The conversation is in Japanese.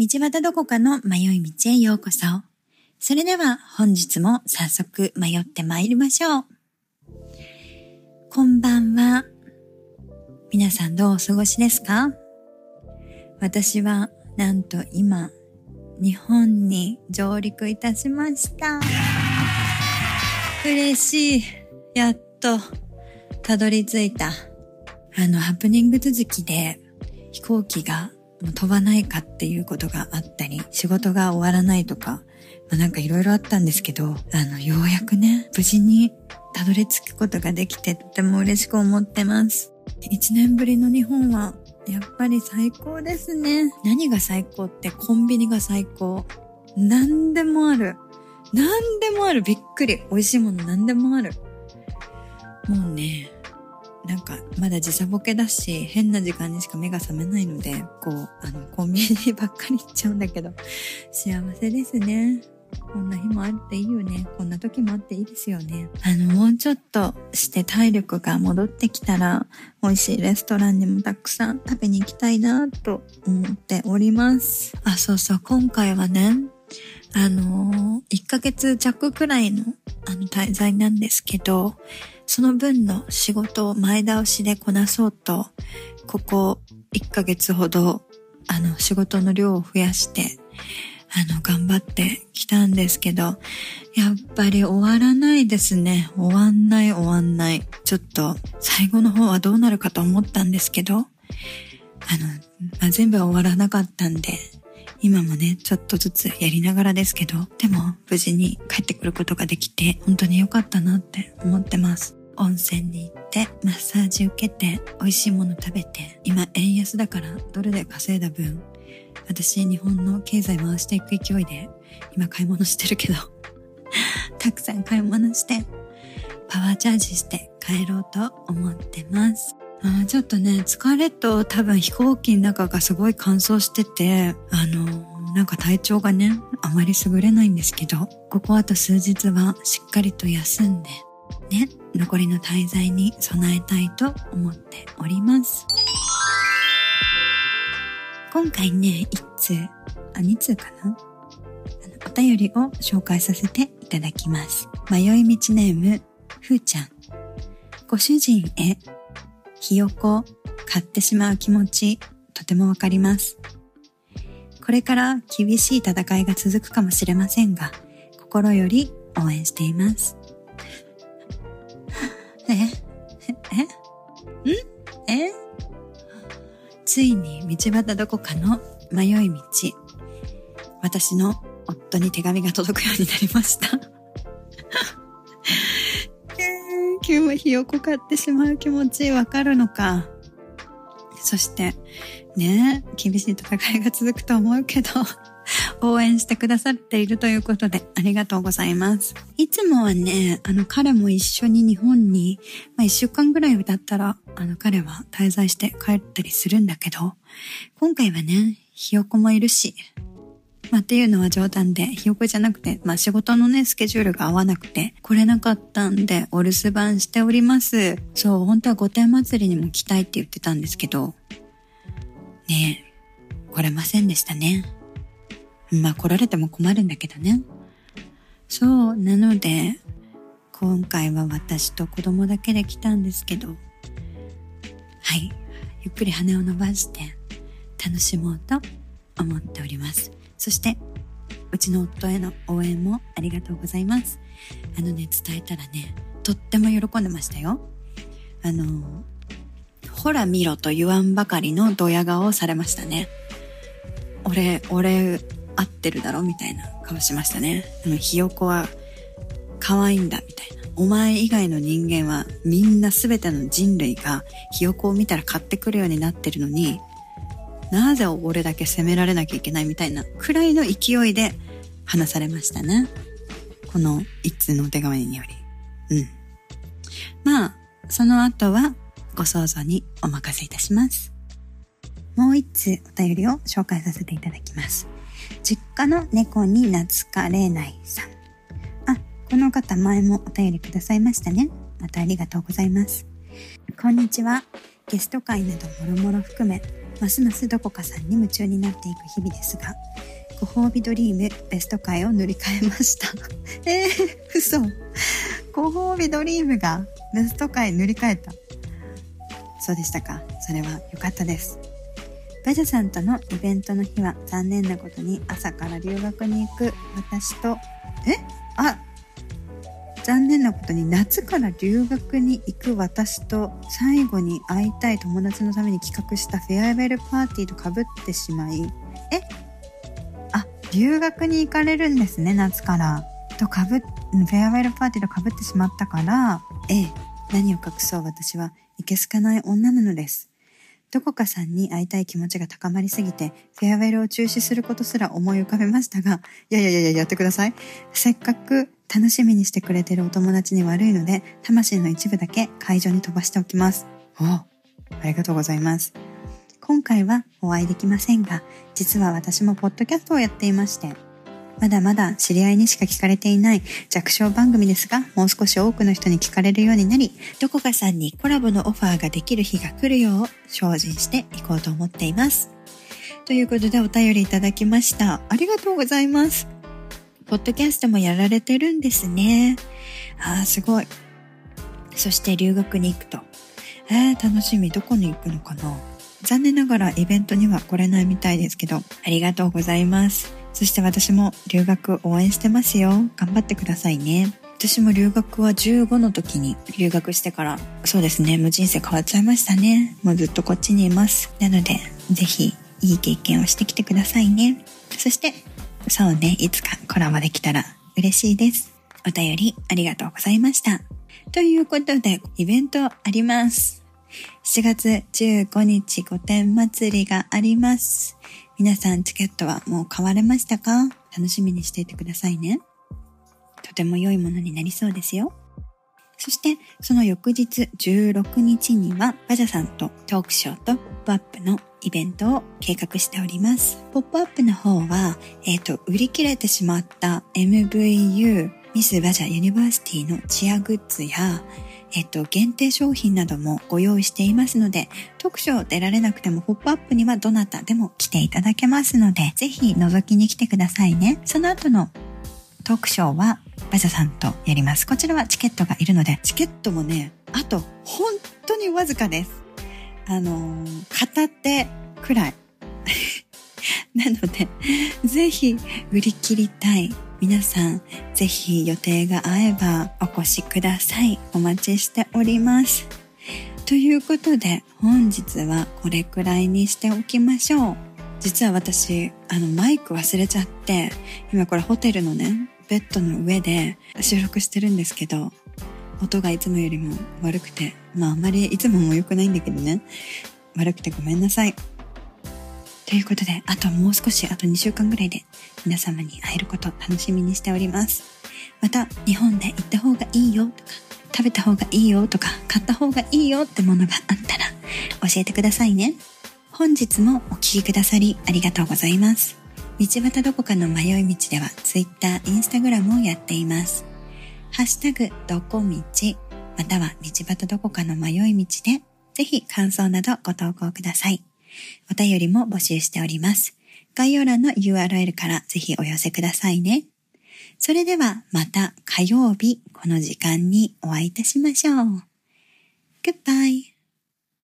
道端どこかの迷い道へようこそ。それでは本日も早速迷って参りましょう。こんばんは。皆さんどうお過ごしですか？私はなんと今、日本に上陸いたしました。嬉しい。やっと、たどり着いた。あの、ハプニング続きで飛行機が飛ばないかっていうことがあったり、仕事が終わらないとか、まあ、なんかいろいろあったんですけど、あの、ようやくね、無事にたどり着くことができてとても嬉しく思ってます。一年ぶりの日本は、やっぱり最高ですね。何が最高ってコンビニが最高。何でもある。何でもある。びっくり。美味しいもの何でもある。もうね、なんか、まだ時差ボケだし、変な時間にしか目が覚めないので、こう、あの、コンビニばっかり行っちゃうんだけど、幸せですね。こんな日もあっていいよね。こんな時もあっていいですよね。あの、もうちょっとして体力が戻ってきたら、美味しいレストランにもたくさん食べに行きたいなと思っております。あ、そうそう、今回はね、あの1ヶ月弱くらいの、あの、滞在なんですけど、その分の仕事を前倒しでこなそうと、ここ1ヶ月ほど、あの、仕事の量を増やして、あの、頑張ってきたんですけど、やっぱり終わらないですね。終わんない終わんない。ちょっと、最後の方はどうなるかと思ったんですけど、あの、まあ、全部は終わらなかったんで、今もね、ちょっとずつやりながらですけど、でも無事に帰ってくることができて、本当に良かったなって思ってます。温泉に行ってマッサージ受けて美味しいもの食べて今円安だからドルで稼いだ分私日本の経済回していく勢いで今買い物してるけど たくさん買い物してパワーチャージして帰ろうと思ってますあちょっとね、疲れと多分飛行機の中がすごい乾燥してて、あの、なんか体調がね、あまり優れないんですけど、ここあと数日はしっかりと休んで、ね、残りの滞在に備えたいと思っております。今回ね、一通、あ、二通かな？お便りを紹介させていただきます。迷い道ネーム、ふーちゃん。ご主人へ、ひよこ、買ってしまう気持ち、とてもわかります。これから厳しい戦いが続くかもしれませんが、心より応援しています。ええんえ？ついに道端どこかの迷い道。私の夫に手紙が届くようになりました。ひよこ買ってしまう気持ちわかるのか。そして、ね厳しい戦いが続くと思うけど、応援してくださっているということでありがとうございます。いつもはね、あの彼も一緒に日本に、まあ一週間ぐらいだったら、あの彼は滞在して帰ったりするんだけど、今回はね、ひよこもいるし、まあっていうのは冗談で、ひよこじゃなくて、まあ仕事のね、スケジュールが合わなくて、来れなかったんで、お留守番しております。そう、本当は御殿祭りにも来たいって言ってたんですけど、ねえ、来れませんでしたね。まあ来られても困るんだけどね。そう、なので、今回は私と子供だけで来たんですけど、はい、ゆっくり羽を伸ばして楽しもうと思っております。そして、うちの夫への応援もありがとうございます。あのね、伝えたらね、とっても喜んでましたよ。あの、ほら見ろと言わんばかりのドヤ顔をされましたね。俺、俺、合ってるだろみたいな顔しましたね。でもひよこは可愛いんだみたいな。お前以外の人間はみんな全ての人類がひよこを見たら買ってくるようになってるのに、なぜ俺だけ責められなきゃいけないみたいなくらいの勢いで話されましたね。この一通のお手紙により。うん。まあ、その後はご想像にお任せいたします。もう一通お便りを紹介させていただきます。実家の猫に懐かれないさん。あ、この方前もお便りくださいましたね。またありがとうございます。こんにちは。ゲスト会などもろもろ含め、ますますどこかさんに夢中になっていく日々ですが、ご褒美ドリームベスト回を塗り替えました。えー、嘘。ご褒美ドリームがベスト回塗り替えた。そうでしたか。それは良かったです。バジャさんとのイベントの日は残念なことに朝から留学に行く私と、え？あ、残念なことに夏から留学に行く私と最後に会いたい友達のために企画したフェアウェルパーティーとかぶってしまい、え？あ、留学に行かれるんですね、夏から。とかぶ、フェアウェルパーティーとかぶってしまったから、ええ、何を隠そう私はいけすかない女なのです。どこかさんに会いたい気持ちが高まりすぎて、フェアウェルを中止することすら思い浮かべましたが、いやいやいややってください。せっかく楽しみにしてくれてるお友達に悪いので、魂の一部だけ会場に飛ばしておきます。おありがとうございます。今回はお会いできませんが、実は私もポッドキャストをやっていまして、まだまだ知り合いにしか聞かれていない弱小番組ですが、もう少し多くの人に聞かれるようになり、どこかさんにコラボのオファーができる日が来るよう精進していこうと思っています。ということでお便りいただきました。ありがとうございます。ポッドキャストもやられてるんですね。ああ、すごい。そして留学に行くと。えー、楽しみ。どこに行くのかな残念ながらイベントには来れないみたいですけど、ありがとうございます。そして私も留学応援してますよ。頑張ってくださいね。私も留学は15の時に留学してから、そうですね、もう人生変わっちゃいましたね。もうずっとこっちにいます。なので、ぜひいい経験をしてきてくださいね。そして、そうね、いつかコラボできたら嬉しいです。お便りありがとうございました。ということで、イベントあります。7月15日御殿祭りがあります。皆さんチケットはもう買われましたか？楽しみにしていてくださいね。とても良いものになりそうですよ。そして、その翌日16日には、バジャさんとトークショーとポップアップのイベントを計画しております。ポップアップの方は、えっ、ー、と、売り切れてしまった MVU ミスバジャユニバーシティのチアグッズや、えっと、限定商品などもご用意していますので、特賞出られなくてもポップアップにはどなたでも来ていただけますので、ぜひ覗きに来てくださいね。その後のトークショーはバジャさんとやります。こちらはチケットがいるので、チケットもね、あと本当にわずかです。あの、片手くらい。なので、ぜひ売り切りたい皆さん、ぜひ予定が合えばお越しください。お待ちしております。ということで、本日はこれくらいにしておきましょう。実は私、あの、マイク忘れちゃって、今これホテルのね、ベッドの上で収録してるんですけど、音がいつもよりも悪くて、まああんまりいつもも良くないんだけどね、悪くてごめんなさい。ということで、あともう少し、あと2週間ぐらいで皆様に会えること楽しみにしております。また、日本で行った方がいいよとか、食べた方がいいよとか、買った方がいいよってものがあったら教えてくださいね。本日もお聴きくださりありがとうございます。道端どこかの迷い道では Twitter、Instagram をやっています。ハッシュタグ、どこ道、または道端どこかの迷い道で、ぜひ感想などご投稿ください。お便りも募集しております。概要欄の URL からぜひお寄せくださいね。それではまた火曜日この時間にお会いいたしましょう。Goodbye.